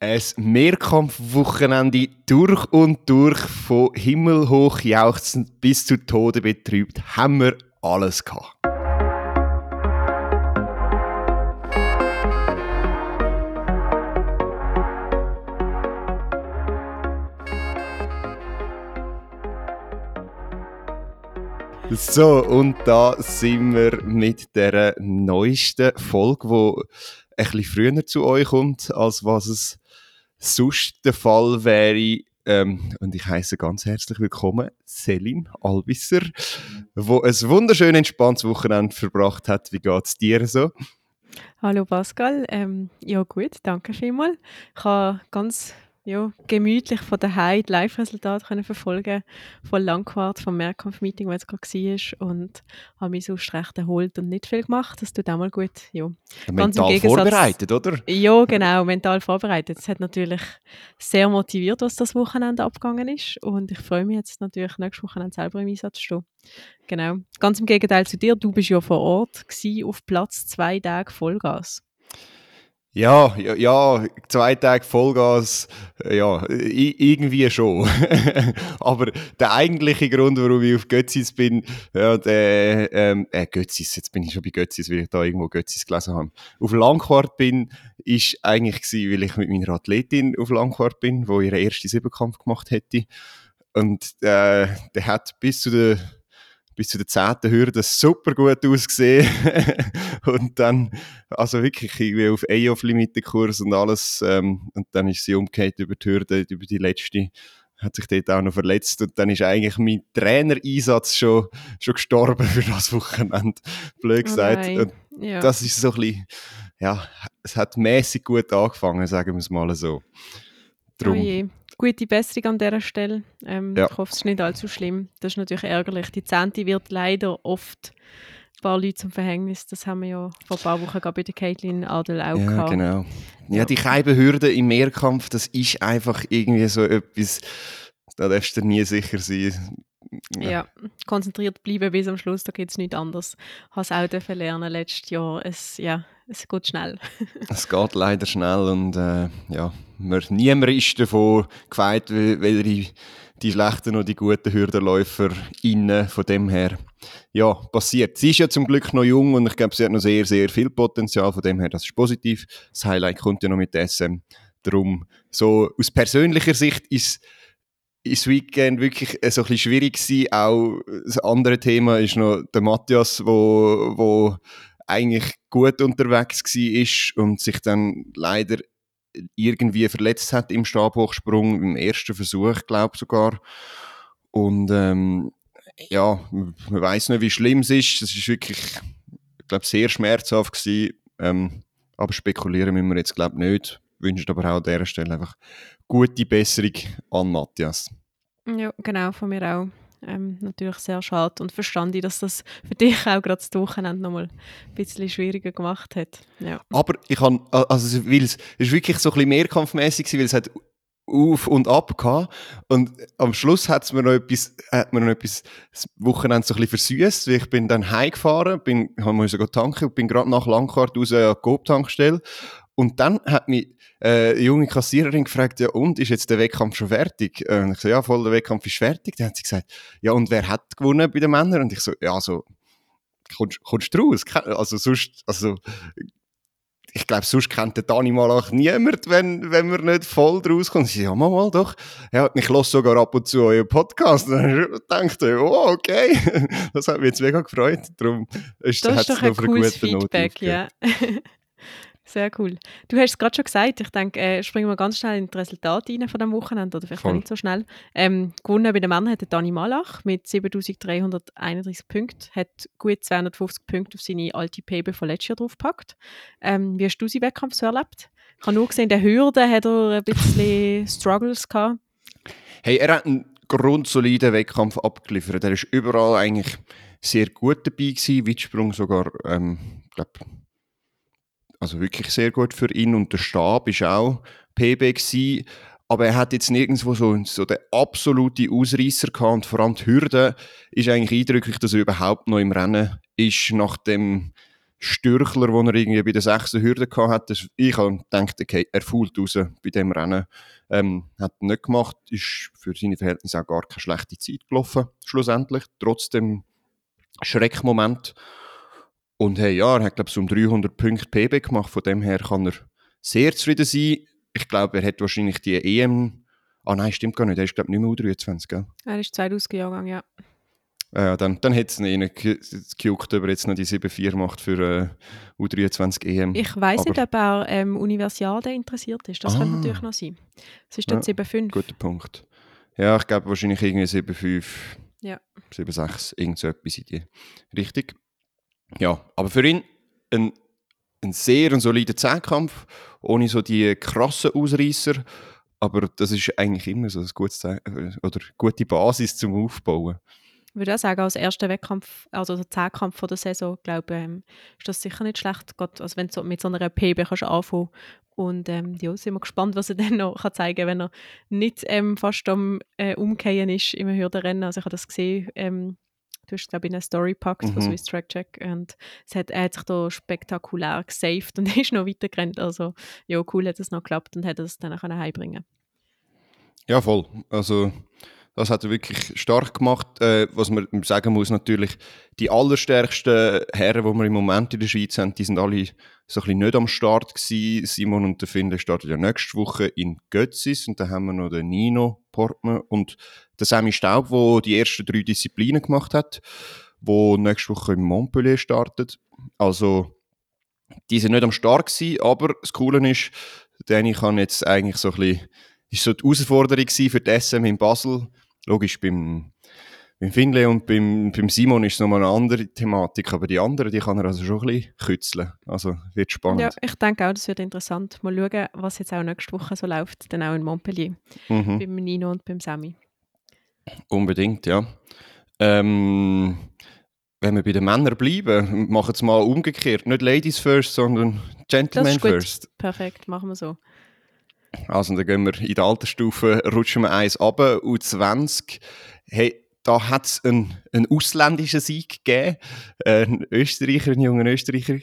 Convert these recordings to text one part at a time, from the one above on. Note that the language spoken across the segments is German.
Ein Mehrkampfwochenende durch und durch, von himmelhoch jauchzend bis zu Tode betrübt, haben wir alles gehabt. So, und da sind wir mit der neuesten Folge, wo ein bisschen früher zu euch kommt, als was es sonst der Fall wäre. Ähm, und ich heiße ganz herzlich willkommen Selin Albisser, wo ein wunderschön entspanntes Wochenende verbracht hat. Wie geht es dir so? Hallo Pascal, ähm, ja gut, danke vielmals. Ich habe ganz ja, gemütlich von daheim die Live-Resultate verfolgen von Langquart, vom Mehrkampf-Meeting, das gerade war und habe mich sonst recht erholt und nicht viel gemacht. Das tut auch mal gut. Ja. Mental vorbereitet, oder? Ja, genau, mental vorbereitet. Es hat natürlich sehr motiviert, was das Wochenende abgegangen ist und ich freue mich jetzt natürlich nächstes Wochenende selber im Einsatz zu stehen. Genau. Ganz im Gegenteil zu dir, du bist ja vor Ort gewesen, auf Platz zwei Tage Vollgas. Ja, ja, ja, zwei Tage Vollgas, ja, irgendwie schon. Aber der eigentliche Grund, warum ich auf Götzis bin, ja, der, ähm, äh, Götzis, jetzt bin ich schon bei Götzis, weil ich da irgendwo Götzis gelesen habe. Auf Langquart bin, ist eigentlich gewesen, weil ich mit meiner Athletin auf Langquart bin, wo ihre erste Siebenkampf gemacht hätte. Und, äh, der hat bis zu der, bis zu der zehnten Hürde super gut ausgesehen. und dann, also wirklich, irgendwie auf EOF-Limite-Kurs und alles. Ähm, und dann ist sie umgekehrt über die Hürde, über die letzte hat sich dort auch noch verletzt und dann ist eigentlich mein Trainereinsatz schon, schon gestorben für das Wochenende, blöd oh gesagt. Oh ja. Das ist so ein bisschen, ja, es hat mäßig gut angefangen, sagen wir es mal so. Drum. Gute Besserung an dieser Stelle. Ähm, ja. Ich hoffe, es ist nicht allzu schlimm. Das ist natürlich ärgerlich. Die Zehnte wird leider oft ein paar Leute zum Verhängnis. Das haben wir ja vor ein paar Wochen bei der Caitlin Adel auch ja, gehabt. Genau. Ja, die Keibenhürde im Mehrkampf, das ist einfach irgendwie so etwas, da darfst du nie sicher sein. Ja. ja. konzentriert bleiben bis am Schluss, da geht es nicht anders. Ich habe es auch lernen letztes Jahr. Es, ja, es geht schnell. es geht leider schnell und äh, ja, man, niemand ist davon gefeit, weder die, schlechten noch die guten Hürdenläufer innen. Von dem her, ja, passiert. Sie ist ja zum Glück noch jung und ich glaube, sie hat noch sehr, sehr viel Potenzial. Von dem her, das ist positiv. Das Highlight kommt ja noch mit SM. Darum, so aus persönlicher Sicht ist das Weekend wirklich so ein bisschen schwierig gewesen. Auch das andere Thema ist noch der Matthias, wo, wo eigentlich gut unterwegs war und sich dann leider irgendwie verletzt hat im Stabhochsprung, im ersten Versuch, glaube ich sogar. Und ähm, ja, man weiß nicht, wie schlimm es ist. Es ist wirklich, ich glaube, sehr schmerzhaft gewesen. Ähm, aber spekulieren müssen wir jetzt, glaube ich, nicht. Wünscht aber auch an dieser Stelle einfach gute Besserung an Matthias. Ja, genau, von mir auch ähm, natürlich sehr schade und verstanden, dass das für dich auch gerade das Wochenende nochmal ein bisschen schwieriger gemacht hat. Ja. Aber ich kann, also es ist wirklich so ein bisschen mehrkampfmäßig weil es hat auf und ab gehabt. Und am Schluss hat's mir noch etwas, hat mir noch etwas das Wochenende so ein versüßt. Ich bin dann heimgefahren, bin, wir sogar tanken, bin gerade nach Langkart raus an die Coop-Tankstelle. Und dann hat mich äh, eine junge Kassiererin gefragt, ja und, ist jetzt der Wettkampf schon fertig? Äh, und ich so, ja voll, der Wettkampf ist fertig. Dann hat sie gesagt, ja und wer hat gewonnen bei den Männern? Und ich so, ja so, kommst, kommst du raus? Also sonst, also ich glaube, sonst kennt der Dani Malach niemand, wenn, wenn wir nicht voll draus kommen. Ich so, ja, mal, mal doch. Ja, ich höre sogar ab und zu euren Podcast. Und dann dachte ich, oh, okay. Das hat mich jetzt mega gefreut. Darum ist, das ist doch ein cooles Feedback, ja. Sehr cool. Du hast es gerade schon gesagt, ich denke, äh, springen wir ganz schnell in die Resultate rein von dem Wochenende, oder vielleicht Voll. nicht so schnell. Ähm, gewonnen bei den Männern hat Dani Malach mit 7331 Punkten, hat gut 250 Punkte auf seine alte PB von letztes Jahr draufgepackt. Ähm, wie hast du seinen Wettkampf so erlebt? Ich habe nur gesehen, in der Hürde hat er ein bisschen Struggles gehabt. Hey, er hat einen grundsoliden Wettkampf abgeliefert. Er ist überall eigentlich sehr gut dabei gewesen, Weitsprung sogar, ähm, glaube also wirklich sehr gut für ihn und der Stab ist auch PB gewesen, aber er hat jetzt nirgendwo so, so den absoluten Ausreißer gehabt und vor allem die Hürde ist eigentlich eindrücklich, dass er überhaupt noch im Rennen ist nach dem Stürchler, den er irgendwie bei der sechsten Hürde hatte. Ich habe gedacht, okay, er fuhlt raus bei dem Rennen. Ähm, hat nicht gemacht, ist für seine Verhältnisse auch gar keine schlechte Zeit gelaufen, schlussendlich. Trotzdem Schreckmoment. Und hey, ja, er hat, glaube ich, um 300 Punkte PB gemacht. Von dem her kann er sehr zufrieden sein. Ich glaube, er hat wahrscheinlich die EM. Ah nein, stimmt gar nicht. Er ist, glaube ich, nicht mehr U23, gell? Er ist 2000 Jahrgang, ja. Ja, dann, dann hätte es ihn gejuckt, ob er jetzt noch die 7-4 macht für äh, U23 EM. Ich weiß nicht, ob er ähm, Universiade interessiert ist. Das ah. könnte natürlich noch sein. Es ist dann ja, 7-5. Guter Punkt. Ja, ich glaube wahrscheinlich irgendwie 7-5, ja. 7-6, irgend so etwas in die Richtung. Ja, aber für ihn ein, ein sehr ein solider Zehnkampf, ohne so die krassen Ausreißer. Aber das ist eigentlich immer so ein gutes Ze oder gute Basis zum Aufbauen. Ich würde auch sagen, als erster Wettkampf, also der Zehnkampf der Saison, glaube ähm, ist das sicher nicht schlecht, gerade, also wenn du mit so einer PB kannst anfangen und ähm, ja, sind wir gespannt, was er dann noch kann zeigen kann, wenn er nicht ähm, fast am äh, Umkehren ist im Hürdenrennen. Also ich habe das gesehen, ähm, du hast glaube ich eine Story gepackt mhm. von Swiss Track Check und es hat, er hat sich da spektakulär gesaved und ist noch weitergerannt. Also ja, cool hat es noch geklappt und hat es dann auch heimbringen Ja, voll. Also das hat er wirklich stark gemacht. Äh, was man sagen muss, natürlich, die allerstärksten Herren, die wir im Moment in der Schweiz haben, die sind alle so ein bisschen nicht am Start gewesen. Simon und der Finde starten ja nächste Woche in Götzis und dann haben wir noch den Nino Portman und den Sammy Staub, der die ersten drei Disziplinen gemacht hat, wo nächste Woche in Montpellier startet. Also, die sind nicht am Start gewesen, aber das Coole ist, Danny kann jetzt eigentlich so ein bisschen, ist so die Herausforderung für die SM in Basel, Logisch, beim, beim Finlay und beim, beim Simon ist es nochmal eine andere Thematik, aber die anderen, die kann er also schon ein bisschen kützeln. Also wird spannend. Ja, ich denke auch, das wird interessant. Mal schauen, was jetzt auch nächste Woche so läuft, dann auch in Montpellier, mhm. beim Nino und beim Sammy. Unbedingt, ja. Ähm, wenn wir bei den Männern bleiben, machen es mal umgekehrt. Nicht Ladies first, sondern Gentlemen first. Perfekt, machen wir so. Also dann gehen wir in der Altersstufe, rutschen wir eins ab, U20. Hey, da hat es einen, einen ausländischen Sieg gegeben. Ein Österreicher, ein junger Österreicher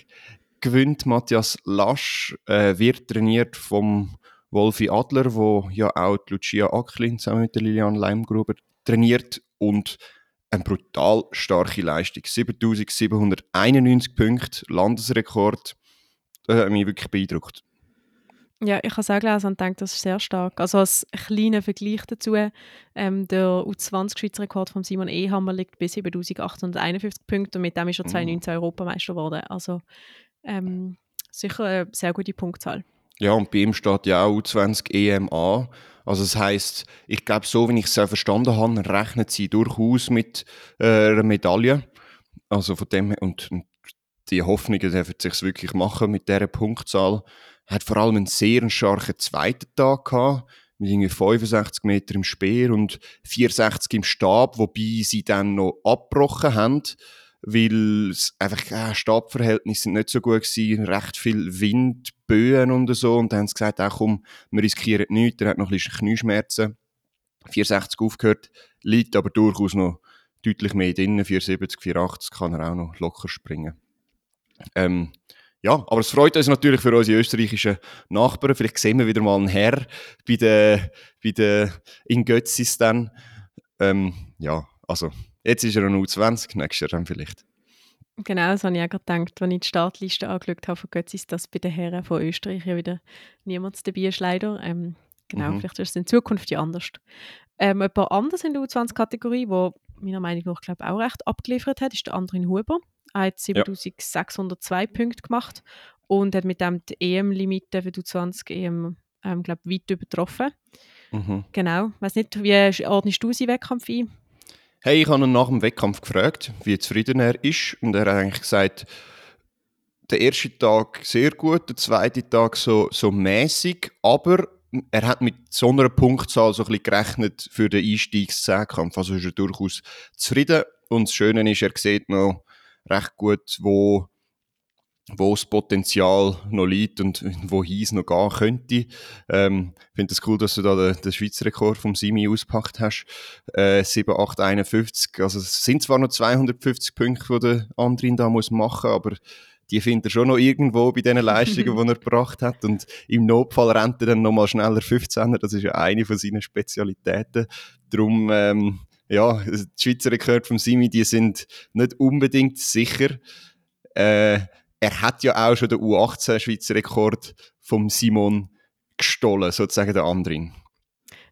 gewinnt. Matthias Lasch äh, wird trainiert vom Wolfi Adler, wo ja auch Lucia Acklin zusammen mit der Lilian Leimgruber trainiert und eine brutal starke Leistung. 7791 Punkte, Landesrekord. Das hat mich wirklich beeindruckt. Ja, ich habe es auch gelesen und denke, das ist sehr stark. Also als kleiner Vergleich dazu, ähm, der U20-Schweizer Rekord von Simon Ehammer liegt bis 7851 Punkte und mit dem ist er 2019 mhm. Europameister geworden. Also ähm, sicher eine sehr gute Punktzahl. Ja, und bei ihm steht ja auch U20 EMA. Also das heißt, ich glaube, so wie ich es verstanden habe, rechnet sie durchaus mit äh, einer Medaille. Also von dem und, und die Hoffnung, dass er sich wirklich machen mit dieser Punktzahl hat vor allem einen sehr starken zweiten Tag gehabt, mit irgendwie 65 Meter im Speer und 64 im Stab, wobei sie dann noch abgebrochen haben, weil es einfach äh, Stabverhältnisse sind nicht so gut gewesen, recht viel Wind, Böen und so und dann haben sie gesagt, auch komm, wir riskieren nichts, er hat noch ein bisschen Knieschmerzen. 64 aufgehört, liegt aber durchaus noch deutlich mehr drin, 470, 480 kann er auch noch locker springen. Ähm, ja, aber es freut uns natürlich für unsere österreichischen Nachbarn. Vielleicht sehen wir wieder mal einen Herr bei den, bei den in Götzis dann. Ähm, ja, also jetzt ist er noch 20 nächstes Jahr dann vielleicht. Genau, das habe ich auch gedacht, als ich die Startliste angeschaut habe von Götzis, dass bei den Herren von Österreich ja wieder niemand dabei ist, leider. Ähm, genau, mhm. vielleicht ist es in Zukunft ja anders. Ähm, jemand anders in der U20-Kategorie, der meiner Meinung nach glaube auch recht abgeliefert hat, ist der Andrin Huber. Er hat 7602 ja. Punkte gemacht und hat mit dem die EM-Limite für die 20 EM ähm, glaub, weit übertroffen. Mhm. Genau. Ich weiß nicht, wie ordnest du seinen Wettkampf ein? Hey, ich habe ihn nach dem Wettkampf gefragt, wie zufrieden er ist. Und er hat eigentlich gesagt, der erste Tag sehr gut, der zweite Tag so, so mäßig, aber er hat mit so einer Punktzahl so ein bisschen gerechnet für den Einstiegszehnkampf. Also ist er durchaus zufrieden. Und das Schöne ist, er sieht noch recht gut, wo, wo das Potenzial noch liegt und wohin es noch gehen könnte. Ähm, ich finde es cool, dass du da den, den Schweizer Rekord vom Simi auspackt hast. Äh, 7, 8, 51. Also es sind zwar noch 250 Punkte, die der Andrin da muss machen, aber die findet er schon noch irgendwo bei den Leistungen, die er gebracht hat. Und im Notfall rennt er dann nochmal schneller 15er. Das ist ja eine von seinen Spezialitäten. Darum, ähm, ja, die Schweizer Rekorde vom Simi, die sind nicht unbedingt sicher. Äh, er hat ja auch schon den U18 Schweizer Rekord vom Simon gestohlen, sozusagen der anderen.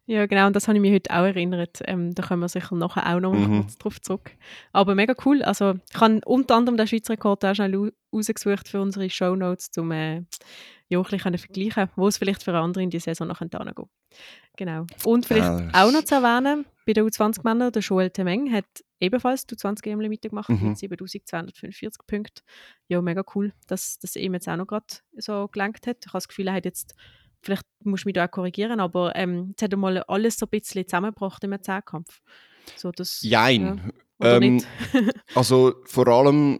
Ja, genau, und das habe ich mich heute auch erinnert. Ähm, da kommen wir sicher nachher auch noch mhm. kurz drauf zurück. Aber mega cool. Also, ich habe unter anderem den Schweizer Rekord auch schnell rausgesucht für unsere Shownotes, um äh, ja, ein bisschen vergleichen, wo es vielleicht für andere in die Saison noch hingehen Genau. Und vielleicht ja, auch noch zu erwähnen, bei den U20-Männern, der Joel Temeng hat ebenfalls die U20 EM mitgemacht mhm. mit 7245 Punkten. Ja, mega cool, dass das ihm jetzt auch noch gerade so gelangt hat. Ich habe das Gefühl, er hat jetzt vielleicht muss ich mich da auch korrigieren, aber ähm, jetzt hat er mal alles so ein bisschen zusammengebracht im Zehnkampf. So, das, Jein. Ja, ähm, also vor allem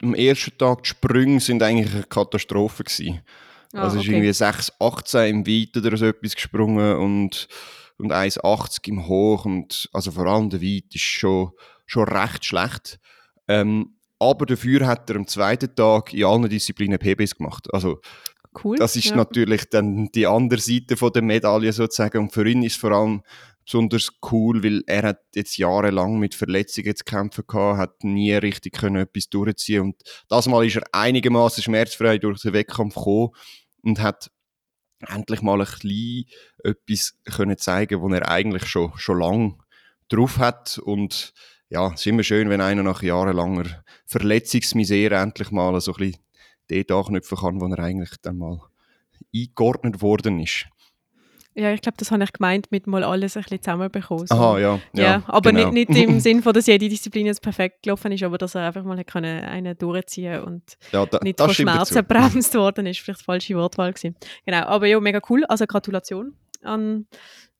am ersten Tag die Sprünge sind eigentlich eine Katastrophe gewesen. Ah, also okay. ist irgendwie 6,18 im Weit oder so etwas gesprungen und, und 1,80 im Hoch und also vor allem der Weit ist schon, schon recht schlecht. Ähm, aber dafür hat er am zweiten Tag in allen Disziplinen PBs gemacht. Also Cool. Das ist ja. natürlich dann die andere Seite von der Medaille sozusagen. Und für ihn ist vor allem besonders cool, weil er hat jetzt jahrelang mit Verletzungen zu kämpfen gehabt, hat nie richtig können etwas durchziehen und das Mal ist er einigermaßen schmerzfrei durch den Wettkampf gekommen und hat endlich mal ein bisschen etwas können zeigen, was er eigentlich schon schon lang drauf hat und ja, es ist immer schön, wenn einer nach jahrelanger Verletzungsmisere endlich mal so ein bisschen dort anknüpfen kann, wo er eigentlich dann mal eingeordnet worden ist. Ja, ich glaube, das habe ich gemeint, mit mal alles ein bisschen zusammenbekommen. So. Aha, ja. Ja, ja aber genau. nicht, nicht im Sinn von, dass jede Disziplin jetzt perfekt gelaufen ist, aber dass er einfach mal können, einen durchziehen und ja, da, nicht von Schmerzen bremst worden ist. Vielleicht falsche Wortwahl gewesen. Genau, aber ja, mega cool. Also Gratulation an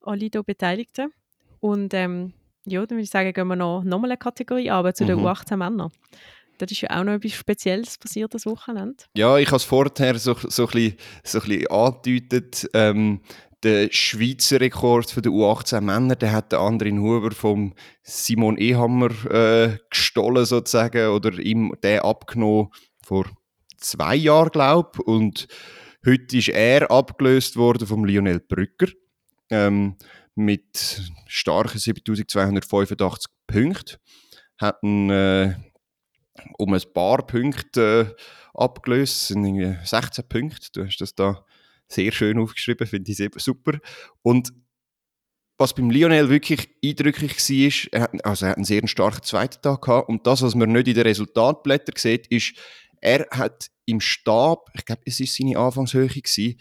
alle hier Beteiligten. Und ähm, ja, dann würde ich sagen, gehen wir noch, noch mal eine Kategorie an, zu den mhm. U18 Männern. Da ist ja auch noch etwas Spezielles passiert das Wochenende. Ja, ich habe es vorher so, so, ein bisschen, so ein bisschen angedeutet. Ähm, der Schweizer Rekord für die U18 Männer, der hat der Andrin Huber vom Simon Ehammer äh, gestohlen sozusagen oder ihm den abgenommen vor zwei Jahren, glaube ich. Und heute ist er abgelöst worden vom Lionel Brücker ähm, mit starken 7285 Punkten. Hat einen, äh, um ein paar Punkte äh, abgelöst. Es sind irgendwie 16 Punkte. Du hast das da sehr schön aufgeschrieben, finde ich super. Und was beim Lionel wirklich eindrücklich war, er hat, also er hat einen sehr starken zweiten Tag gehabt. Und das, was man nicht in den Resultatblättern sieht, ist, er hat im Stab, ich glaube, es war seine Anfangshöhe, gewesen,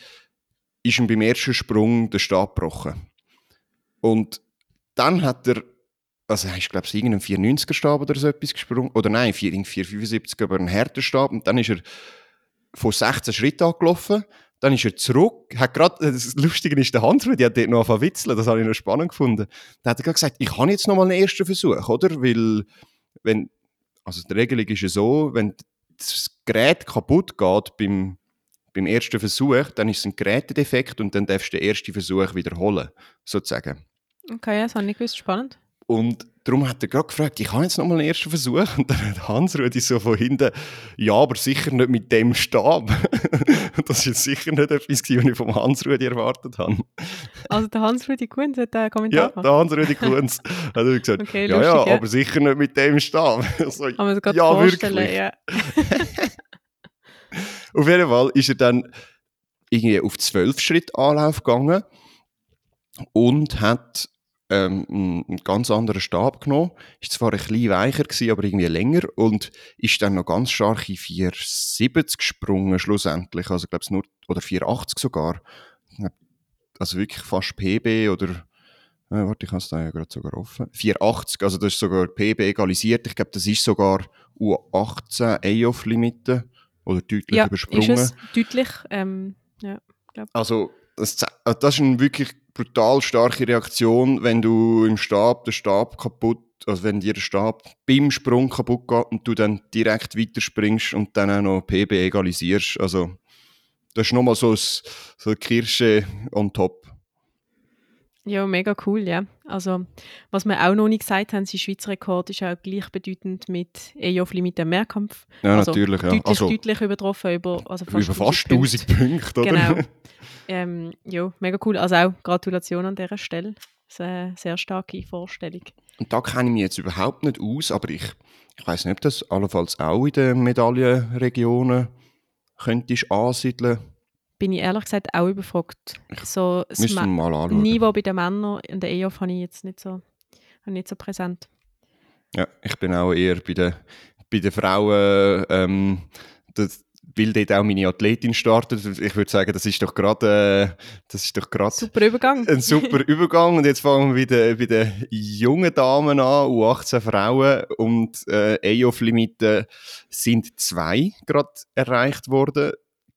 ist ihm beim ersten Sprung der Stab gebrochen. Und dann hat er also er ist, glaube ich, irgendeinen 490er Stab oder so etwas gesprungen. Oder nein, 475 aber ein härter Stab. Und dann ist er von 16 Schritten angelaufen. Dann ist er zurück. Hat grad, das Lustige ist, der Hans, die hat dort noch witzeln. Das habe ich noch spannend gefunden. Da hat er gesagt, ich habe jetzt noch mal einen ersten Versuch, oder? Weil, wenn, also die Regelung ist ja so, wenn das Gerät kaputt geht beim, beim ersten Versuch, dann ist es ein Gerätedefekt und dann darfst du den ersten Versuch wiederholen, sozusagen. Okay, das habe ich gewusst. Spannend. Und darum hat er gerade gefragt, ich habe jetzt noch mal einen ersten Versuch. Und dann hat Hans-Rudi so von hinten, ja, aber sicher nicht mit dem Stab. das ist jetzt sicher nicht etwas, was ich vom Hans-Rudi erwartet habe. Also der Hans-Rudi Kunz hat einen Kommentar Ja, der Hans-Rudi Kunz hat gesagt, okay, ja, lustig, ja, ja, aber sicher nicht mit dem Stab. so, Kann man ja, wirklich. ja. auf jeden Fall ist er dann irgendwie auf zwölf Schritt Anlauf gegangen und hat ähm, einen ganz anderen Stab genommen. Ist zwar ein bisschen weicher gewesen, aber irgendwie länger und ist dann noch ganz stark in 470 gesprungen schlussendlich. Also glaube nur oder 480 sogar. Also wirklich fast PB oder äh, warte, ich habe es da ja gerade sogar offen. 480, also das ist sogar PB egalisiert. Ich glaube, das ist sogar U18 A-Off-Limite oder deutlich ja, übersprungen. Ist es deutlich, ähm, ja, glaub. Also das, das ist ein wirklich brutal starke Reaktion, wenn du im Stab den Stab kaputt, also wenn dir der Stab beim Sprung kaputt geht und du dann direkt weiterspringst und dann auch noch PB egalisierst. Also das ist nochmal so, so eine Kirsche on top. Ja, mega cool, ja. Also, was wir auch noch nicht gesagt haben, sein Schweizer Rekord ist auch gleichbedeutend mit EOFLI mit dem Mehrkampf. Ja, also natürlich, ja. Deutlich, Also, deutlich übertroffen, über, also fast über fast 1000 1000 Punkte, oder? Genau. ähm, ja, mega cool. Also auch Gratulation an dieser Stelle. Sehr, sehr starke Vorstellung. Und da kenne ich mich jetzt überhaupt nicht aus, aber ich, ich weiß nicht, ob das allenfalls auch in den Medaillenregionen könntest ansiedeln. Bin ich ehrlich gesagt auch überfragt. So, das Müssen wir Ma- mal anschauen. Niveau bei den Männern in der EOF habe ich jetzt nicht so, nicht so präsent. Ja, ich bin auch eher bei den, bei den Frauen, ähm, das, weil dort auch meine Athletin startet. Ich würde sagen, das ist doch gerade, äh, das ist doch gerade Super Übergang. ein super Übergang. Und jetzt fangen wir bei den, bei den jungen Damen an, U18 Frauen. Und äh, EOF-Limiten sind zwei gerade erreicht worden.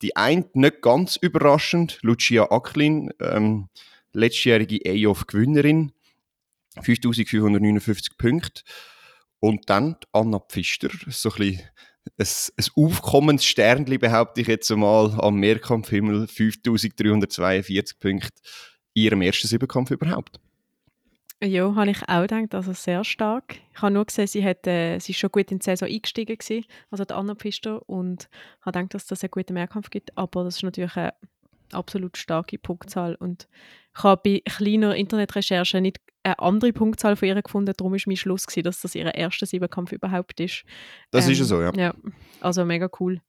Die eine nicht ganz überraschend, Lucia Acklin, ähm, letztjährige EOF-Gewinnerin, 5559 Punkte. Und dann Anna Pfister, so ein bisschen ein, aufkommendes Sternchen, behaupte ich jetzt einmal, am Mehrkampfhimmel, 5342 Punkte, ihrem ersten Siebenkampf überhaupt. Ja, habe ich auch gedacht, also sehr stark. Ich habe nur gesehen, sie, hat, äh, sie ist schon gut in die Saison eingestiegen gewesen, also die Anna Pfister, und habe gedacht, dass das einen guten Mehrkampf gibt, aber das ist natürlich eine absolut starke Punktzahl und ich habe bei kleiner Internetrecherche nicht eine andere Punktzahl von ihr gefunden, darum war mein Schluss, gewesen, dass das ihr erster Siebenkampf überhaupt ist. Das Ähm, ist ja so, ja. Ja, also mega cool.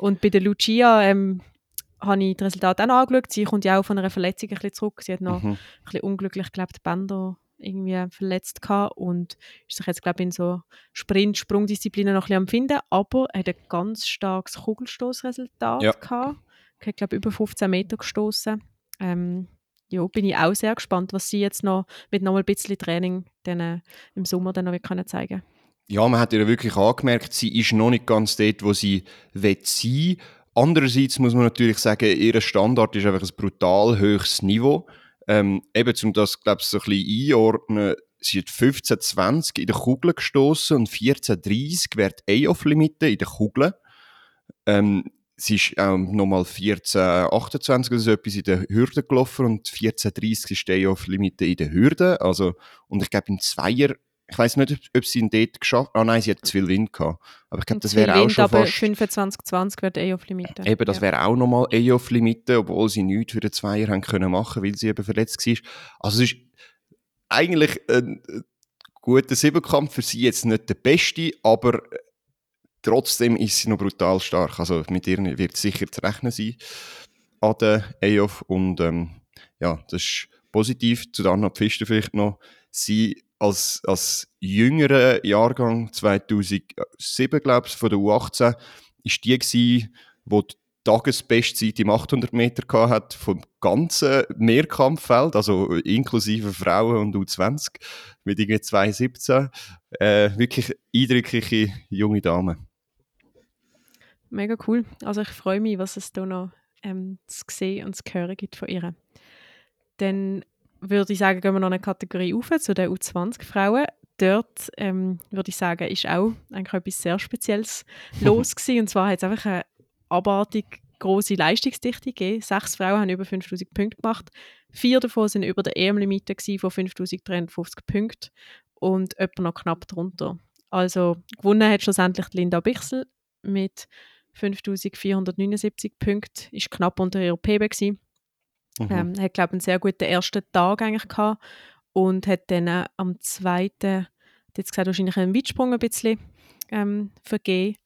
Und bei der Lucia ähm, habe ich das Resultat auch noch angeschaut. Sie kommt ja auch von einer Verletzung ein bisschen zurück. Sie hat noch Mhm. ein bisschen unglücklich, glaube die Bänder irgendwie verletzt gehabt und ist sich jetzt, glaube ich, in so Sprint, Sprungdisziplinen noch ein bisschen am Finden, aber hat ein ganz starkes Kugelstoßresultat Ja. gehabt. Hat, glaube über 15 Meter gestoßen. Ähm, ja, bin ich auch sehr gespannt, was sie jetzt noch mit noch mal ein bisschen Training dann, äh, im Sommer dann noch können zeigen Ja, man hat ihr wirklich angemerkt, sie ist noch nicht ganz dort, wo sie will sein Andererseits muss man natürlich sagen, ihr Standard ist einfach ein brutal hohes Niveau. Ähm, eben, um das, glaube ich, so ein bisschen einordnen, hat 15,20 in der Kugel gestoßen und 14,30 wäre die A-Off-Limite in der Kugel. Ähm, sie ist auch nochmal 14,28 oder so etwas in der Hürde gelaufen und 14,30 ist die A-Off-Limite in der Hürde. Also, und ich glaube, im Zweier, ich weiß nicht, ob, sie ihn dort geschafft Ah nein, sie hat zu viel Wind gehabt. Aber ich glaube, das wäre auch schon aber fast... 25-20 wird eh auf Limite. Eben, das ja. wäre auch nochmal eh auf Limite, obwohl sie nichts für den Zweier haben können machen, weil sie eben verletzt war. Also es ist eigentlich ein äh, guter Siebenkampf für sie jetzt nicht der beste, aber trotzdem ist sie noch brutal stark. Also mit ihr wird sicher zu rechnen sein an der EOF und ähm, ja, das ist positiv. Zu der Anna Pfister vielleicht noch. Sie als, als jüngerer Jahrgang 2007, glaube ich, von der U18, ist die gewesen, wo die Tagesbestzeit im 800 Meter hat vom ganzen Mehrkampffeld, also inklusive Frauen und U20 mit irgendwie 2,17. Äh, wirklich eindrückliche junge Dame. Mega cool. Also ich freue mich, was es da noch ähm, zu sehen und zu hören gibt von ihr. Dann würde ich sagen, gehen wir noch eine Kategorie auf zu den U20-Frauen. Dort ähm, würde ich sagen, ist auch eigentlich etwas sehr Spezielles los gewesen. Und zwar hat es einfach eine abartig große Leistungsdichte gegeben. Sechs Frauen haben über 5000 Punkte gemacht. Vier davon sind über der EM-Limite von 5350 Punkten und etwa noch knapp drunter. Also gewonnen hat schlussendlich Linda Bichsel mit 5479 Punkten, ist knapp unter ihrer PB gewesen. Mhm. Ähm, hat, glaube ich, einen sehr guten ersten Tag eigentlich gehabt und hat dann am zweiten, jetzt gesagt, wahrscheinlich einen Weitsprung ein bisschen ähm, vergeben.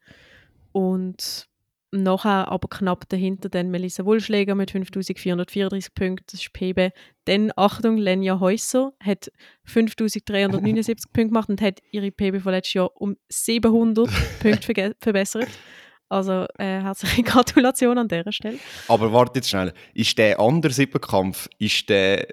Und nachher aber knapp dahinter dann Melissa Wohlschläger mit 5434 Punkten, das ist PB. Dann, Achtung, Lenja Häuser hat 5379 Punkte gemacht und hat ihre PB von letztes Jahr um 700 Punkte verbessert. Also äh, herzliche Gratulation an dieser Stelle. Aber warte jetzt schnell. Ist der andere Siebenkampf, ist der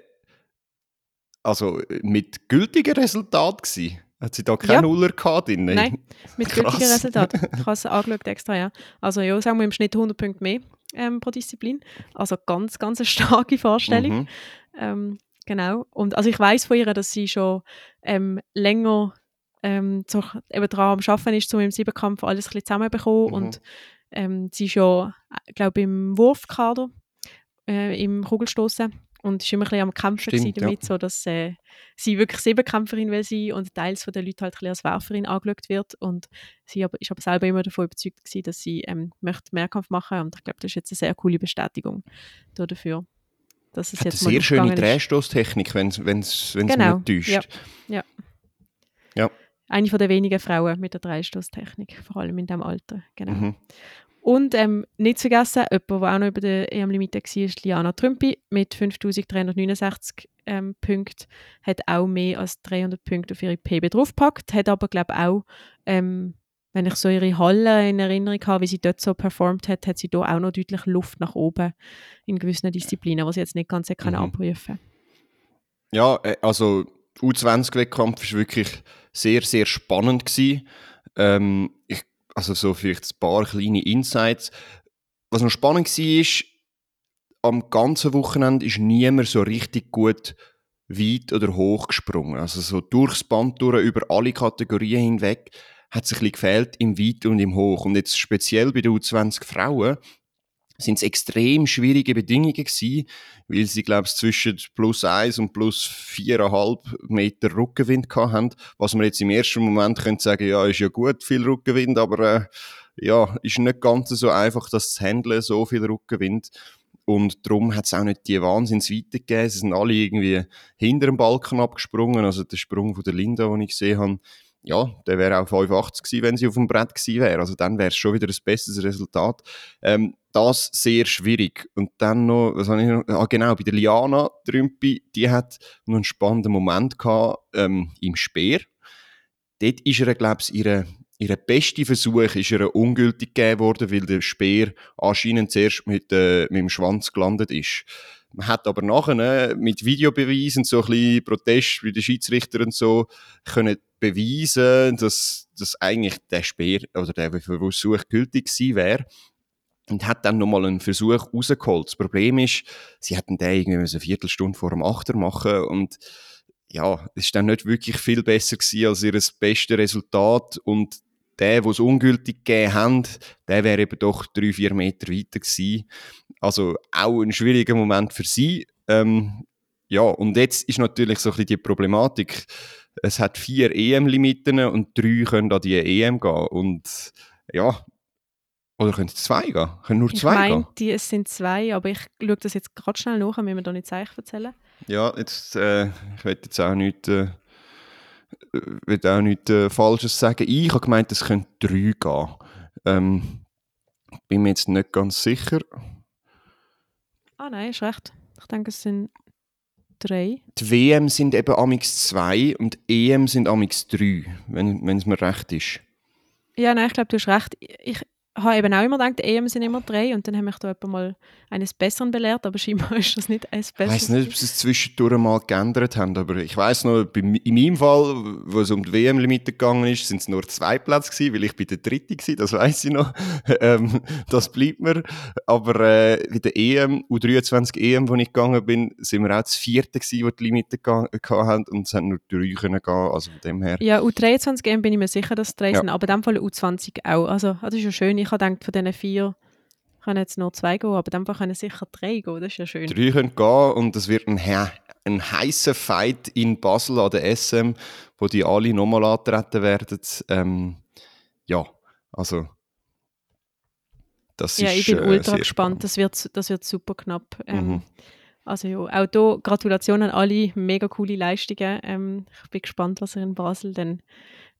also mit gültigem Resultat gewesen? Hat sie da keinen Ja. Nuller gehabt drin? Nein, mit Krass. gültigen Resultat. Ich habe es angeschaut extra, ja. Also ja, sagen wir im Schnitt 100 Punkte mehr ähm, pro Disziplin. Also ganz, ganz eine starke Vorstellung. Mhm. Ähm, genau. Und also ich weiß von ihr, dass sie schon ähm, länger ähm, so, eben dran am Arbeiten ist, um im Siebenkampf alles ein bisschen zusammenbekommen. Mhm. Und ähm, sie ist ja, glaube im Wurfkader, äh, im Kugelstoßen. und ist immer ein bisschen am Kämpfen Stimmt, damit, ja. so dass äh, sie wirklich Siebenkämpferin will sein und teils von den Leuten halt ein als Werferin angeschaut wird und sie aber, ist aber selber immer davon überzeugt gewesen, dass sie ähm, möchte Mehrkampf machen und ich glaube, das ist jetzt eine sehr coole Bestätigung dafür. Dass es Hat jetzt eine sehr schöne Drehstoßtechnik, wenn es genau. nicht täuscht. Ja. ja. ja. Eine von der wenigen Frauen mit der Dreistoßtechnik, vor allem in diesem Alter. Genau. Mhm. Und ähm, nicht zu vergessen, jemand, der auch noch über der EM-Limite war, ist Liana Trümpi mit 5369 ähm, Punkten. Hat auch mehr als 300 Punkte auf ihre PB draufgepackt. Hat aber, glaube ich, auch, ähm, wenn ich so ihre Halle in Erinnerung habe, wie sie dort so performt hat, hat sie da auch noch deutlich Luft nach oben in gewissen Disziplinen, was sie jetzt nicht ganz mhm. kann abprüfen Ja, äh, also U20-Wettkampf war wirklich sehr, sehr spannend. Ähm, ich also so vielleicht ein paar kleine Insights. Was noch spannend war, ist, am ganzen Wochenende ist niemand so richtig gut weit oder hoch gesprungen. Also so durchs Band durch, über alle Kategorien hinweg, hat es ein bisschen gefehlt im Weit und im Hoch. Und jetzt speziell bei den U20 Frauen sind es extrem schwierige Bedingungen gewesen, weil sie, glaube ich, zwischen plus 1 und plus 4,5 Meter Rückenwind hatten, was man jetzt im ersten Moment könnte sagen, ja, ist ja gut, viel Rückenwind, aber äh, ja, ist nicht ganz so einfach, das zu handeln, so viel Rückenwind. Und darum hat es auch nicht die Wahnsinnsweite gegeben. Sie sind alle irgendwie hinter dem Balken abgesprungen. Also der Sprung von der Linda, den ich gesehen habe, ja, der wäre auch 85 gewesen, wenn sie auf dem Brett gewesen wäre. Also dann wäre es schon wieder ein besseres Resultat. Ähm, das sehr schwierig. Und dann noch, was habe ich noch? Ah, genau, bei der Liana Trümpi, die hat noch einen spannenden Moment gehabt, ähm, im Speer. Dort ist er, glaube ich, ihre, ihre beste Versuch ist ihr ungültig gegeben worden, weil der Speer anscheinend zuerst mit, äh, mit dem Schwanz gelandet ist. Man hat aber nachher ne, mit Videobeweisen, so ein bisschen Protest wie der Schiedsrichter und so, können beweisen, dass, dass eigentlich der Speer oder der Versuch gültig gewesen wäre und hat dann nochmal einen Versuch rausgeholt. Das Problem ist, sie hätten den irgendwie eine Viertelstunde vor dem Achter machen und ja, es ist dann nicht wirklich viel besser gewesen als ihr bestes Resultat und der, wo es ungültig gegeben hat, der wäre eben doch drei, vier Meter weiter gewesen. Also auch ein schwieriger Moment für sie. Ähm, ja, und jetzt ist natürlich so ein bisschen die Problematik. Es hat vier EM-Limiten und drei können an die EM gehen. Und ja, oder können es zwei gehen? Können nur zwei ich mein, gehen? es sind zwei, aber ich schaue das jetzt gerade schnell nach, wenn wir da nicht Zeichen erzählen. Ja, jetzt, äh, ich will jetzt auch nicht, äh, will auch nicht äh, Falsches sagen. Ich habe gemeint, es können drei gehen. Ähm, bin mir jetzt nicht ganz sicher. Ah nein, ist recht. Ich denke, es sind drei. Die WM sind eben amix zwei und EM sind amix drei, wenn es mir recht ist. Ja, nein, ich glaube, du hast recht. Ich, habe eben auch immer gedacht, EM sind immer drei und dann habe ich da mal eines Besseren belehrt, aber scheinbar ist das nicht eines Besseren. Ich weiß nicht, ob sie es zwischendurch mal geändert haben, aber ich weiß noch, in meinem Fall, wo es um die WM-Limite gegangen ist, sind es nur zwei Plätze gewesen, weil ich bei der Dritte war, das weiß ich noch. ähm, das bleibt mir. Aber äh, bei der EM, U23 EM, wo ich gegangen bin, sind wir auch das Vierte gewesen, wo die Limite hatten und es haben nur drei können gehen, also von dem her. Ja, U23 EM bin ich mir sicher, dass es drei ja. sind, aber in dem Fall U20 auch. Also, das ist ja schön ich habe gedacht, von diesen vier können jetzt nur zwei gehen, aber dann können sicher drei gehen, das ist ja schön. Drei können gehen und es wird ein, ein heißer Fight in Basel an der SM, wo die alle nochmal antreten werden. Ähm, ja, also das ja, ist ich bin äh, ultra gespannt, das wird, das wird super knapp. Ähm, mhm. Also ja, auch hier Gratulation an alle, mega coole Leistungen. Ähm, ich bin gespannt, was ihr in Basel dann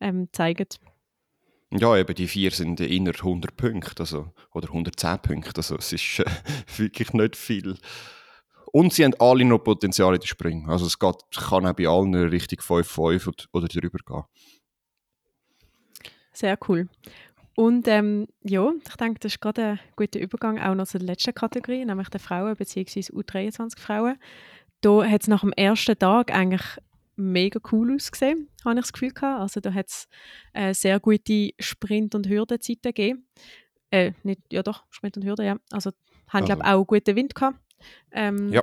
ähm, zeigt. Ja, eben die vier sind inner 100 Punkte, also, oder 110 Punkte, also es ist äh, wirklich nicht viel. Und sie haben alle noch Potenzial in den Springen. Also es geht, kann auch bei allen Richtung 5-5 oder drüber gehen. Sehr cool. Und ähm, ja, ich denke, das ist gerade ein guter Übergang auch noch zur letzten Kategorie, nämlich der Frauen bzw. U23 Frauen. Da hat es nach dem ersten Tag eigentlich mega cool ausgesehen, habe ich das Gefühl gehabt. Also da hat es äh, sehr gute Sprint- und Hürdenzeiten gegeben. Äh, nicht, ja doch, Sprint und Hürden, ja. Also haben, also. glaube auch guten Wind gehabt. Ähm, ja.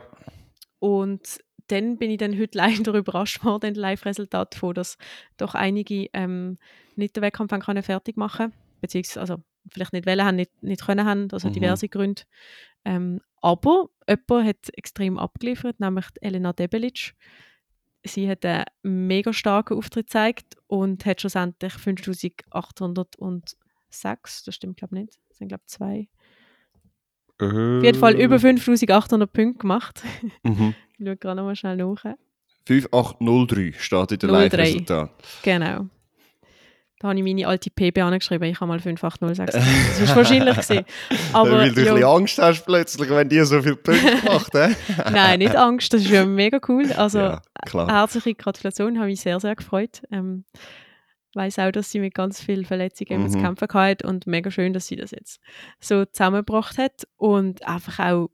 Und dann bin ich dann heute leider überrascht worden, das Live-Resultat von, dass doch einige ähm, nicht den Wettkampf können fertig machen beziehungsweise also vielleicht nicht wollen haben, nicht, nicht können haben, also mhm. diverse Gründe. Ähm, aber jemand hat extrem abgeliefert, nämlich Elena Debelic. Sie hat einen mega starken Auftritt gezeigt und hat schlussendlich 5806, das stimmt glaube ich nicht, das sind glaube ich zwei. Äh. Auf jeden Fall über 5800 Punkte gemacht. Mhm. ich schaue gerade noch mal schnell nach. 5803 steht in der Live-Resultat. Genau. Da habe ich meine alte PB angeschrieben. Ich habe mal 5806. Das war wahrscheinlich. Gewesen. Aber, Weil du jo. ein bisschen Angst hast plötzlich, wenn die so viele Punkte macht. Nein, nicht Angst. Das ist ja mega cool. Also, ja, herzliche Gratulation. Habe mich sehr, sehr gefreut. Ähm, weiß auch, dass sie mit ganz vielen Verletzungen mhm. zu kämpfen hat und mega schön, dass sie das jetzt so zusammengebracht hat und einfach auch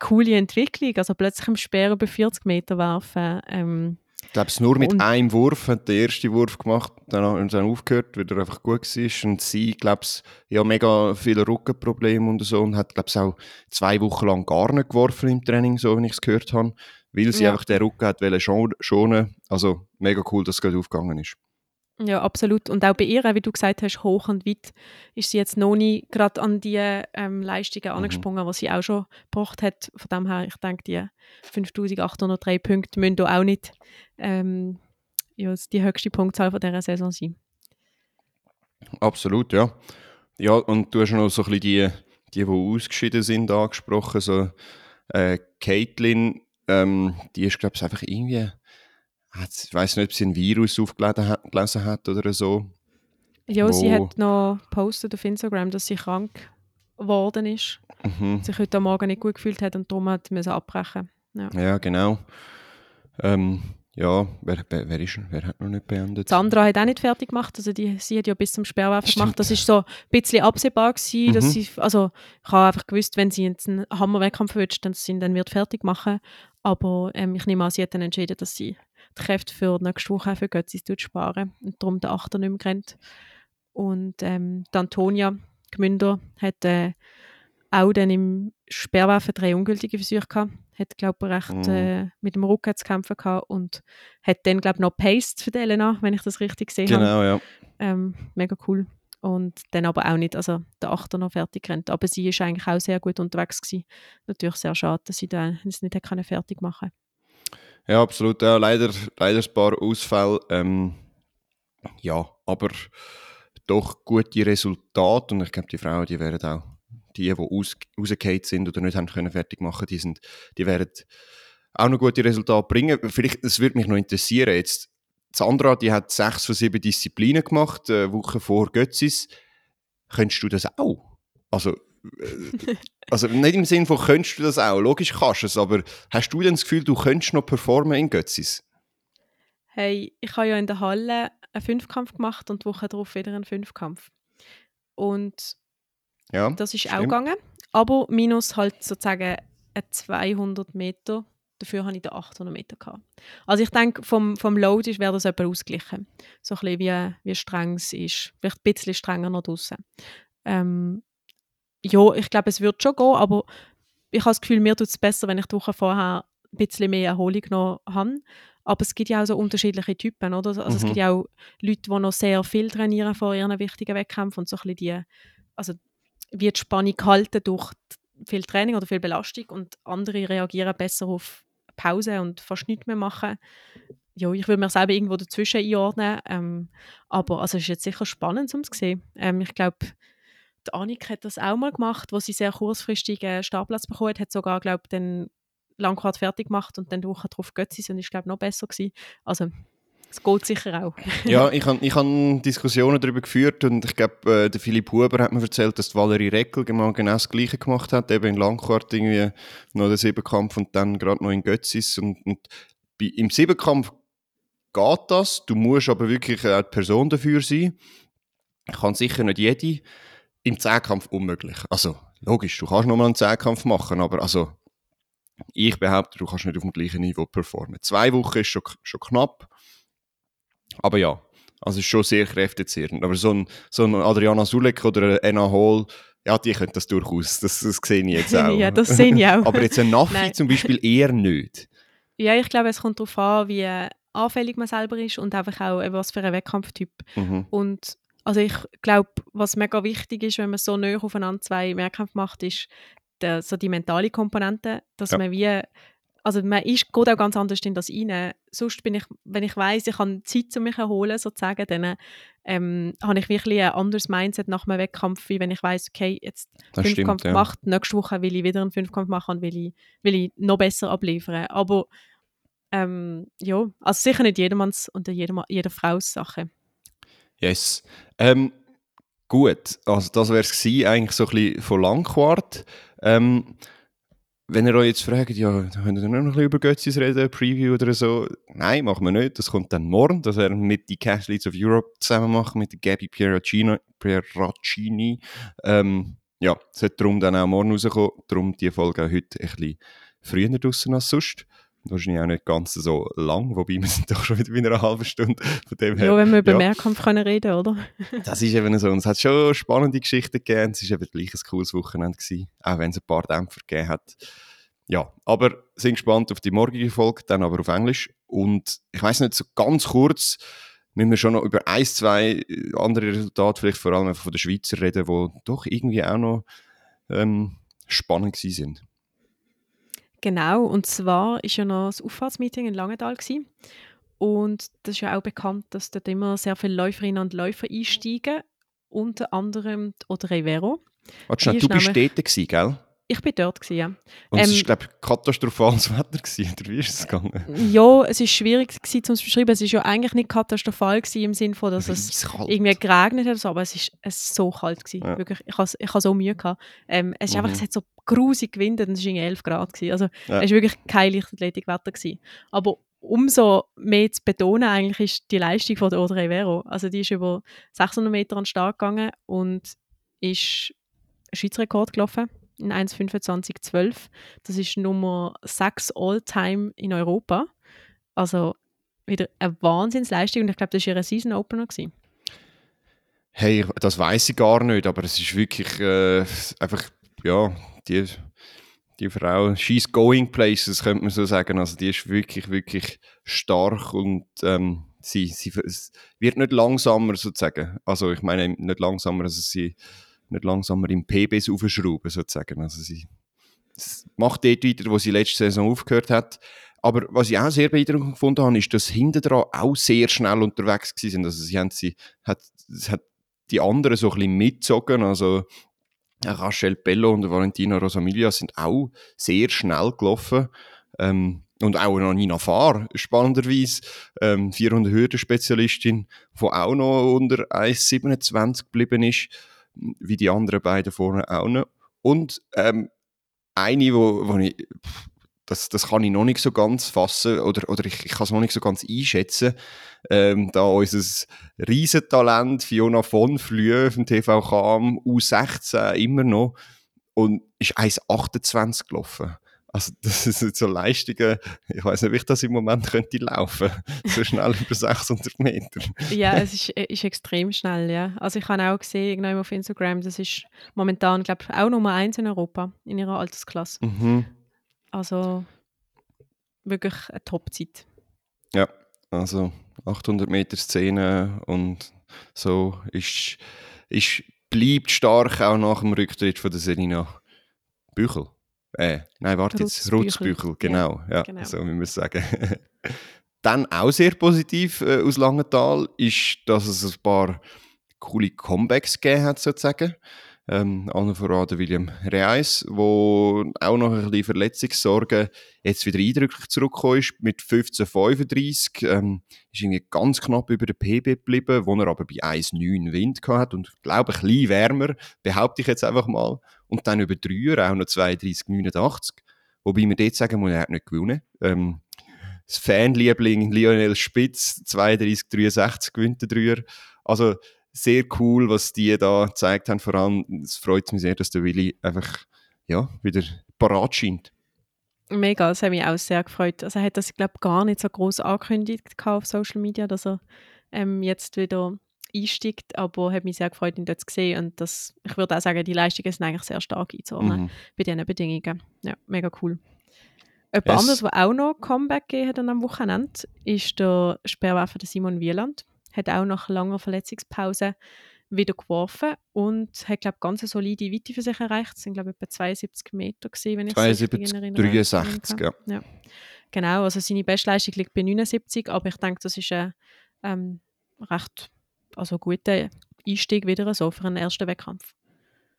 coole Entwicklung. Also plötzlich im Speer über 40 Meter werfen. Ähm, ich glaube, es nur mit und, einem Wurf hat der erste Wurf gemacht, dann haben sie aufgehört, weil er einfach gut war. Und sie, glaube ich, ja mega viele Rückenprobleme und so und hat, glaube ich, auch zwei Wochen lang gar nicht geworfen im Training, so wie ich es gehört habe, weil sie ja. einfach den Rücken hat schonen. Also mega cool, dass es gerade aufgegangen ist. Ja, absolut. Und auch bei ihr, wie du gesagt hast, hoch und weit, ist sie jetzt noch nie gerade an die ähm, Leistungen mhm. angesprungen, die sie auch schon gebracht hat. Von dem her, ich denke, die 5803 Punkte müssen auch nicht ähm, ja, die höchste Punktzahl von dieser Saison sein. Absolut, ja. Ja, und du hast noch so ein bisschen die, die, die ausgeschieden sind, angesprochen. So, äh, Caitlin, ähm, die ist, glaube ich, einfach irgendwie ich weiß nicht, ob sie ein Virus aufgelesen hat oder so. Ja, sie hat noch gepostet auf Instagram, dass sie krank geworden ist, mhm. sich heute Morgen nicht gut gefühlt hat und darum hat sie abbrechen. Ja, ja genau. Ähm, ja, wer, wer, wer, ist, wer hat noch nicht beendet? Sandra hat auch nicht fertig gemacht, also die, sie hat ja bis zum Sperrwerfen gemacht. Das ist so ein bisschen absehbar gewesen, mhm. dass sie, also ich habe einfach gewusst, wenn sie jetzt einen Hammerwettkampf wünscht, dann sie ihn dann wird fertig machen. Aber ähm, ich nehme an, sie hat dann entschieden, dass sie die Kräfte für nächste Woche für Götzis sparen und darum der Achter nicht mehr kennt. Und ähm, die Antonia Gmünder hat äh, auch dann im Sperrwerfen drei ungültige Versuche gehabt. Hat, glaube ich, recht mm. äh, mit dem Rücken zu kämpfen gehabt und hat dann, glaube ich, noch Paste für die Elena, wenn ich das richtig gesehen genau, habe. Genau, ja. Ähm, mega cool. Und dann aber auch nicht, also der Achter noch fertig rennt. Aber sie ist eigentlich auch sehr gut unterwegs gewesen. Natürlich sehr schade, dass sie da es nicht fertig machen konnte. Ja, absolut. Ja, leider, leider ein paar Ausfälle. Ähm, ja, aber doch gute Resultate. Und ich glaube, die Frauen, die werden auch, die, die aus, rausgefallen sind oder nicht haben können fertig machen, die, sind, die werden auch noch gute Resultate bringen. Vielleicht, das würde mich noch interessieren. Jetzt, Sandra, die hat sechs von sieben Disziplinen gemacht, eine Woche vor Götzis. Könntest du das auch? Also, äh, also nicht im Sinne von, könntest du das auch? Logisch kannst du es, aber hast du denn das Gefühl, du könntest noch performen in Götzis? Hey, ich habe ja in der Halle einen Fünfkampf gemacht und die Woche darauf wieder einen Fünfkampf. Und ja, das ist stimmt. auch gegangen, aber minus halt sozusagen 200 Meter. Dafür habe ich den 800 Meter gehabt. Also ich denke, vom, vom Load wäre das etwa ausgeglichen. So ein bisschen wie, wie streng es ist. Vielleicht ein bisschen strenger noch draußen. Ähm, ja, ich glaube, es wird schon gehen, aber ich habe das Gefühl, mir tut es besser, wenn ich die Woche vorher ein bisschen mehr Erholung noch habe. Aber es gibt ja auch so unterschiedliche Typen, oder? Also mhm. es gibt ja auch Leute, die noch sehr viel trainieren vor ihren wichtigen Wettkämpfen und so ein bisschen die, also wie die Spannung halten durch viel Training oder viel Belastung und andere reagieren besser auf Pause und fast nichts mehr machen. Ja, ich würde mir selber irgendwo dazwischen einordnen, ähm, aber also es ist jetzt sicher spannend, um es zu sehen. Ähm, ich glaube, die Annik hat das auch mal gemacht, wo sie sehr kurzfristig einen Startplatz bekommen hat, hat sogar, glaube ich, den Langquart fertig gemacht und dann die Woche darauf sie und ist, glaube noch besser gewesen. Also, es geht sicher auch. ja, ich habe ich hab Diskussionen darüber geführt und ich glaube, äh, der Philipp Huber hat mir erzählt, dass Valerie Reckel genau, genau das Gleiche gemacht hat, eben in Langquart irgendwie noch den Siebenkampf und dann gerade noch in Götzis und, und bei, im Siebenkampf geht das, du musst aber wirklich eine Person dafür sein. Ich kann sicher nicht jede im Zehnkampf unmöglich. Also, logisch, du kannst nochmal einen Zehnkampf machen, aber also, ich behaupte, du kannst nicht auf dem gleichen Niveau performen. Zwei Wochen ist schon, schon knapp, aber ja, also ist schon sehr kräftezehrend. Aber so ein, so ein Adriana Sulek oder Anna Hall, ja, die können das durchaus, das, das sehe ich jetzt auch. ja, das sehe ich auch. aber jetzt ein Naffi zum Beispiel eher nicht. Ja, ich glaube, es kommt darauf an, wie anfällig man selber ist und einfach auch, was für ein Wettkampftyp. Mhm. Und also ich glaube, was mega wichtig ist, wenn man so näher aufeinander zwei Mehrkampf macht, ist, der, so die mentale Komponente, dass ja. man wie also man ist, geht auch ganz anders in das rein. Sonst bin ich, wenn ich weiß, ich habe Zeit zu mich erholen, sozusagen, dann ähm, habe ich wirklich ein anderes Mindset nach einem Wettkampf, wie wenn ich weiß, okay, jetzt das Fünfkampf stimmt, gemacht, ja. nächste Woche will ich wieder einen Fünfkampf machen und will ich, will ich noch besser abliefern. Aber ähm, ja, also sicher nicht jedermanns und jeder, jeder Frau's Sache. Yes. Ähm, gut, also das wäre es eigentlich so ein bisschen von Langquart. Ähm, wenn ihr euch jetzt fragt, ja, könnt ihr noch ein bisschen über Götzis reden, Preview oder so? Nein, machen wir nicht. Das kommt dann morgen, dass er mit die Cash Leads of Europe zusammen macht, mit der Gabby Pieracini. Ähm, ja, es wird darum dann auch morgen rauskommen. Darum die Folge auch heute ein bisschen früher draußen als sonst. Wahrscheinlich auch nicht ganz so lang, wobei wir sind doch schon wieder in einer halben Stunde von dem her. Ja, wenn wir über ja. Mehrkampf können reden, oder? das ist eben so. Und es hat schon spannende Geschichten gegeben. Es war eben gleich ein cooles Wochenende gewesen, auch wenn es ein paar Dämpfer gegeben hat. Ja, aber sind gespannt auf die morgige Folge, dann aber auf Englisch. Und ich weiß nicht, so ganz kurz müssen wir schon noch über ein, zwei andere Resultate, vielleicht vor allem von den Schweizer reden, die doch irgendwie auch noch ähm, spannend sind. Genau, und zwar war ja noch das Auffahrtsmeeting in Langenthal. Gewesen. Und das ist ja auch bekannt, dass dort immer sehr viele Läuferinnen und Läufer einsteigen, unter anderem die Audrey Vero. Warte, du bist dort, gewesen, gell? Ich war dort, gewesen, ja. Und ähm, es war, glaube ich, katastrophales Wetter, gewesen, oder wie ist es gegangen? Ja, es war schwierig gewesen, zu beschreiben. Es war ja eigentlich nicht katastrophal gewesen, im Sinne von, dass es irgendwie geregnet hat, aber es war es so kalt. Gewesen. Ja. Wirklich, ich hatte ich so Mühe. Gehabt. Ähm, es, ist mhm. einfach, es hat so grusig gewindet und es war 11 Grad. Gewesen. Also ja. es war wirklich kein Leichtathletikwetter. Aber umso mehr zu betonen eigentlich ist die Leistung von der Audrey Vero. Also die ist über 600 Meter an den Start gegangen und ist Schweizer Rekord gelaufen in 1,25,12. Das ist Nummer 6 All-Time in Europa. Also wieder eine Wahnsinnsleistung und ich glaube, das war ihr Season Opener. Gewesen. Hey, das weiß ich gar nicht, aber es ist wirklich äh, einfach, ja, die, die Frau, she's going places, könnte man so sagen. Also die ist wirklich, wirklich stark und ähm, sie, sie wird nicht langsamer sozusagen. Also ich meine nicht langsamer, also sie nicht langsamer im PBs aufschrauben, sozusagen. Also sie macht dort weiter, wo sie letzte Saison aufgehört hat. Aber was ich auch sehr beeindruckend gefunden habe, ist, dass hinten dran auch sehr schnell unterwegs sind. Also sie haben sie, hat, hat die anderen so ein bisschen mitgezogen. Also Rachel Bello und Valentina Rosamilia sind auch sehr schnell gelaufen. Ähm, und auch noch Nina Fahr, spannenderweise, ähm, 400 Hürden-Spezialistin, die auch noch unter 1,27 geblieben ist wie die anderen beiden vorne auch noch. Und ähm, eine, wo, wo ich, das, das kann ich noch nicht so ganz fassen oder, oder ich, ich kann es noch nicht so ganz einschätzen, ähm, da unser Riesentalent Fiona von Flüe vom TV Kam U16 immer noch und ist 1,28 gelaufen. Also das sind so Leistungen, ich weiß nicht, wie ich das im Moment könnte laufen, so schnell über 600 Meter. ja, es ist, äh, ist extrem schnell, ja. Also ich habe auch gesehen, auf Instagram, das ist momentan, glaube ich, auch Nummer eins in Europa, in ihrer Altersklasse. Mhm. Also wirklich eine Top-Zeit. Ja, also 800 Meter Szene und so ist, ist, bleibt stark auch nach dem Rücktritt von der Serena Büchel. Äh, nein, warte jetzt, Rutzbüchel, genau, ja, ja, genau. so wie wir sagen. Dann auch sehr positiv äh, aus Langenthal ist, dass es ein paar coole Comebacks gegeben hat, sozusagen. Ähm, allen voran der William Reis, wo auch noch ein bisschen Verletzungssorgen jetzt wieder eindrücklich zurückgekommen ist, mit 15,35. Ähm, ist irgendwie ganz knapp über den PB geblieben, wo er aber bei 1,9 Wind hat und ich glaube ein bisschen wärmer, behaupte ich jetzt einfach mal. Und dann über Dreier auch noch 32,89. Wobei wir dort sagen muss, er hat nicht gewonnen. Ähm, das Fanliebling Lionel Spitz, 32,63 gewinnt der Dreier. Also sehr cool, was die da gezeigt haben. Vor allem, es freut mich sehr, dass der Willi einfach ja, wieder parat scheint. Mega, das hat mich auch sehr gefreut. Also er hat das, glaube ich, gar nicht so groß angekündigt auf Social Media, dass er ähm, jetzt wieder einsteigt, aber hat mich sehr gefreut, ihn dort zu sehen und das, ich würde auch sagen, die Leistungen sind eigentlich sehr stark einzuordnen mhm. bei diesen Bedingungen. Ja, mega cool. Jemand yes. anderes, der auch noch Comeback gegeben hat am Wochenende, ist der Sperrwerfer Simon Wieland hat auch nach langer Verletzungspause wieder geworfen und hat, glaube ich, ganz eine solide Weite für sich erreicht. Es sind, glaube ich, etwa 72 Meter gewesen, wenn ich 72, es richtig erinnere. 63, ja. ja. Genau, also seine Bestleistung liegt bei 79, aber ich denke, das ist ein ähm, recht also guter Einstieg wieder so für einen ersten Wettkampf.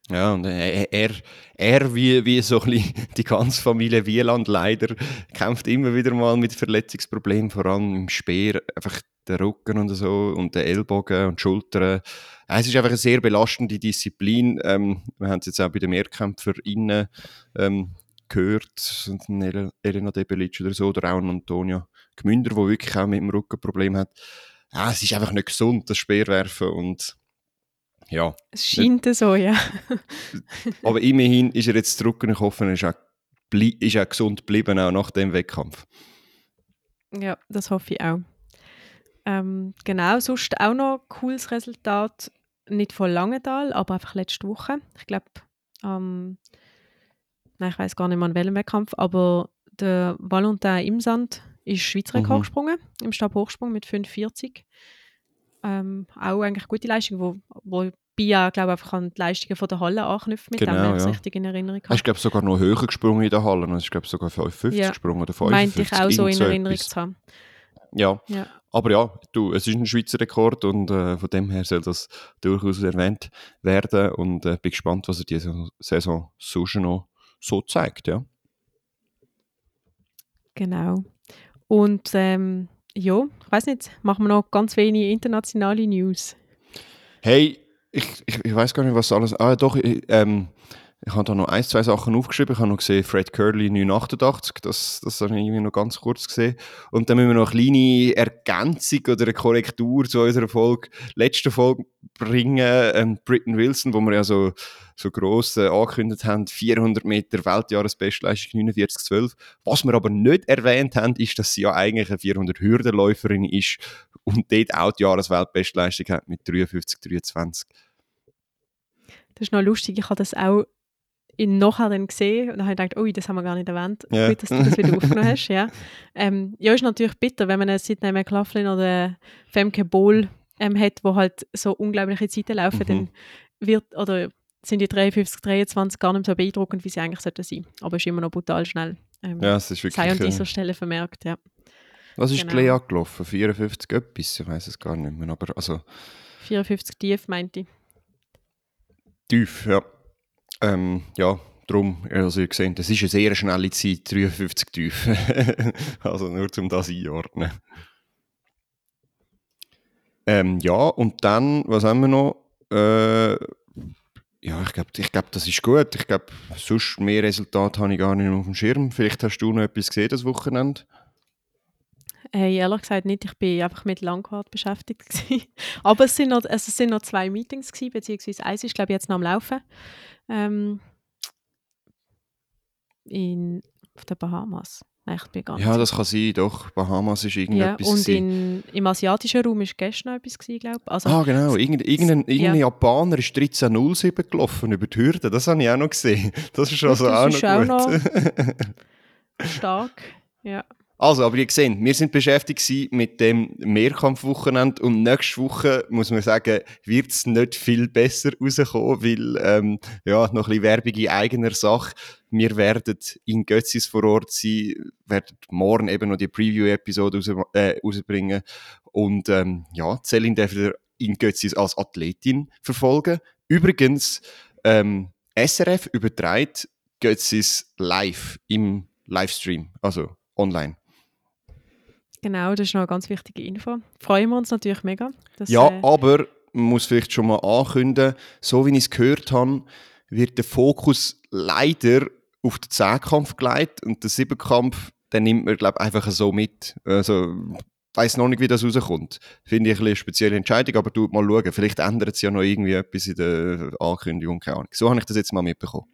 Ja, und er, er, wie, wie so ein die ganze Familie Wieland leider kämpft immer wieder mal mit Verletzungsproblemen, vor allem im Speer, einfach der Rücken und so und der Ellbogen und Schultern. Es ist einfach eine sehr belastende Disziplin. Ähm, wir haben es jetzt auch bei den Mehrkämpferinnen ähm, gehört, Elena Debelic oder so, oder auch Antonia Gmünder, die wirklich auch mit dem Rückenproblem hat. Ja, es ist einfach nicht gesund, das Speerwerfen und ja. Es scheint nicht, so, ja. aber immerhin ist er jetzt zurück und ich hoffe, er ist auch, ist auch gesund geblieben, auch nach dem Wettkampf. Ja, das hoffe ich auch. Ähm, genau, sonst auch noch ein cooles Resultat, nicht von Langenthal, aber einfach letzte Woche. Ich glaube, ähm, nein, ich weiß gar nicht mehr an welchem Wettkampf, aber der Valentin Imsand ist Schweizer Rekord mhm. gesprungen, im Stabhochsprung mit 5,40 ähm, auch eigentlich gute Leistung, wo, wo Bia, glaube ich, einfach an die Leistungen von der Halle anknüpft, mit genau, dem, wenn ich ja. richtig in Erinnerung habe. Hast du, sogar noch höher gesprungen in der Halle. Du hast, glaube sogar 55 ja. gesprungen oder 55. Meinte ich auch so in Erinnerung zu haben. Ja. ja. aber ja, du, es ist ein Schweizer Rekord und äh, von dem her soll das durchaus erwähnt werden und äh, bin gespannt, was er diese Saison so schon noch so zeigt, ja. Genau. Und ähm, ja, ich weiß nicht, machen wir noch ganz wenig internationale News. Hey, ich, ich, ich weiß gar nicht, was alles. Ah, doch, ich, ähm, ich habe da noch ein, zwei Sachen aufgeschrieben. Ich habe noch gesehen, Fred Curley 988, das, das habe ich irgendwie noch ganz kurz gesehen. Und dann müssen wir noch eine kleine Ergänzung oder eine Korrektur zu unserer Folge, letzten Folge bringen. Ähm, Britton Wilson, wo wir ja so, so gross äh, angekündigt haben, 400 Meter Weltjahresbestleistung 49,12. Was wir aber nicht erwähnt haben, ist, dass sie ja eigentlich eine 400 Hürdenläuferin ist und dort auch die Jahresweltbestleistung hat mit 53,23. Das ist noch lustig, ich habe das auch ihn nachher dann gesehen und dann habe ich gedacht, oh, das haben wir gar nicht erwähnt. Ja. Gut, dass du das wieder aufgenommen hast. Ja. Ähm, ja, ist natürlich bitter, wenn man einen Sidney McLaughlin oder Femke Bohl ähm, hat, wo halt so unglaubliche Zeiten laufen, mhm. dann wird, oder sind die 53, 23 gar nicht so beeindruckend, wie sie eigentlich sollten sein. Aber es ist immer noch brutal schnell. Ähm, ja, es ist wirklich... Sei an dieser Stelle vermerkt, ja. Was ist genau. Lea gelaufen? 54 etwas? Ich weiß es gar nicht mehr, aber also... 54 tief, meinte ich. Tief, ja. Ähm, ja, darum, also ihr seht, das ist eine sehr schnelle Zeit, 53 tief. also nur um das einordnen. Ähm, ja, und dann, was haben wir noch? Äh, ja, ich glaube, ich glaub, das ist gut. Ich glaube, sonst mehr Resultate habe ich gar nicht auf dem Schirm. Vielleicht hast du noch etwas gesehen das Wochenende? Hey, ehrlich gesagt nicht. Ich bin einfach mit Langquart beschäftigt. Aber es sind, noch, also es sind noch zwei Meetings, gewesen, beziehungsweise eins ist, glaube ich, jetzt noch am Laufen. Ähm, in, auf den Bahamas. Nein, ich bin Ja, das kann sein, doch. Bahamas ist irgendetwas. Ja, und in, im asiatischen Raum war gestern noch etwas, glaube ich. Also, ah, genau. Irgend, irgendein, irgendein ja. Japaner ist 13.07 gelaufen über die Hürde. Das habe ich auch noch gesehen. Das ist also das auch ist noch auch. Noch stark, ja. Also, aber ihr seht, wir sind beschäftigt mit dem Mehrkampfwochenende und nächste Woche, muss man sagen, wird es nicht viel besser rauskommen, weil, ähm, ja, noch ein bisschen Werbung in eigener Sache. Wir werden in Götzis vor Ort sein, werden morgen eben noch die Preview-Episode raus, äh, rausbringen und, ähm, ja, Celine darf in Götzis als Athletin verfolgen. Übrigens, ähm, SRF übertreibt Götzis live im Livestream, also online. Genau, das ist noch eine ganz wichtige Info. Freuen wir uns natürlich mega. Dass, ja, äh, aber man muss vielleicht schon mal ankündigen, so wie ich es gehört habe, wird der Fokus leider auf den Zehnkampf gelegt und der Siebenkampf, den nimmt man, glaube ich, einfach so mit. Also, weiß noch nicht, wie das rauskommt. Finde ich eine spezielle Entscheidung, aber du mal schauen. Vielleicht ändert es ja noch irgendwie etwas in der Ankündigung. Keine Ahnung. So habe ich das jetzt mal mitbekommen.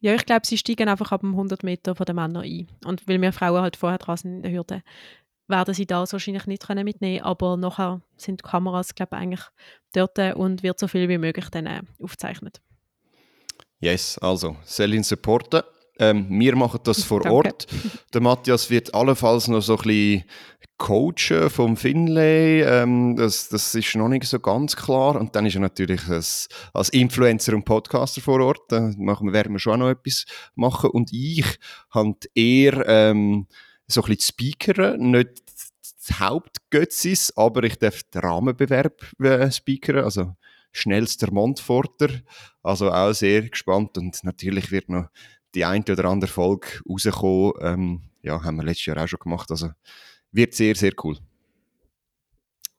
Ja, ich glaube, sie steigen einfach ab dem 100 Meter von den Männern ein. Und weil wir Frauen halt vorher dran sind in der Hürde, werden sie das wahrscheinlich nicht können mitnehmen aber nachher sind die Kameras glaube eigentlich dort und wird so viel wie möglich dann äh, aufgezeichnet. Yes, also Selin supporten. Ähm, wir machen das vor Ort. Der Matthias wird allenfalls noch so ein bisschen Coachen vom Finlay, ähm, das, das ist noch nicht so ganz klar. Und dann ist er natürlich als, als Influencer und Podcaster vor Ort. Da machen, werden wir schon auch noch etwas machen. Und ich habe eher ähm, so ein bisschen Speaker, nicht das Hauptgötzis, aber ich darf den Rahmenbewerb äh, speakern, also schnellster Montforter. Also auch sehr gespannt und natürlich wird noch die eine oder andere Folge rauskommen. Ähm, ja, haben wir letztes Jahr auch schon gemacht. Also wird sehr, sehr cool.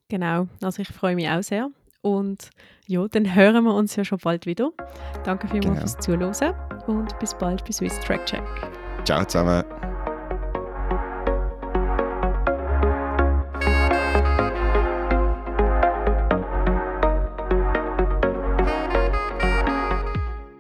Genau, also ich freue mich auch sehr. Und ja, dann hören wir uns ja schon bald wieder. Danke vielmals genau. fürs Zuhören und bis bald bei Swiss Track Check. Ciao zusammen.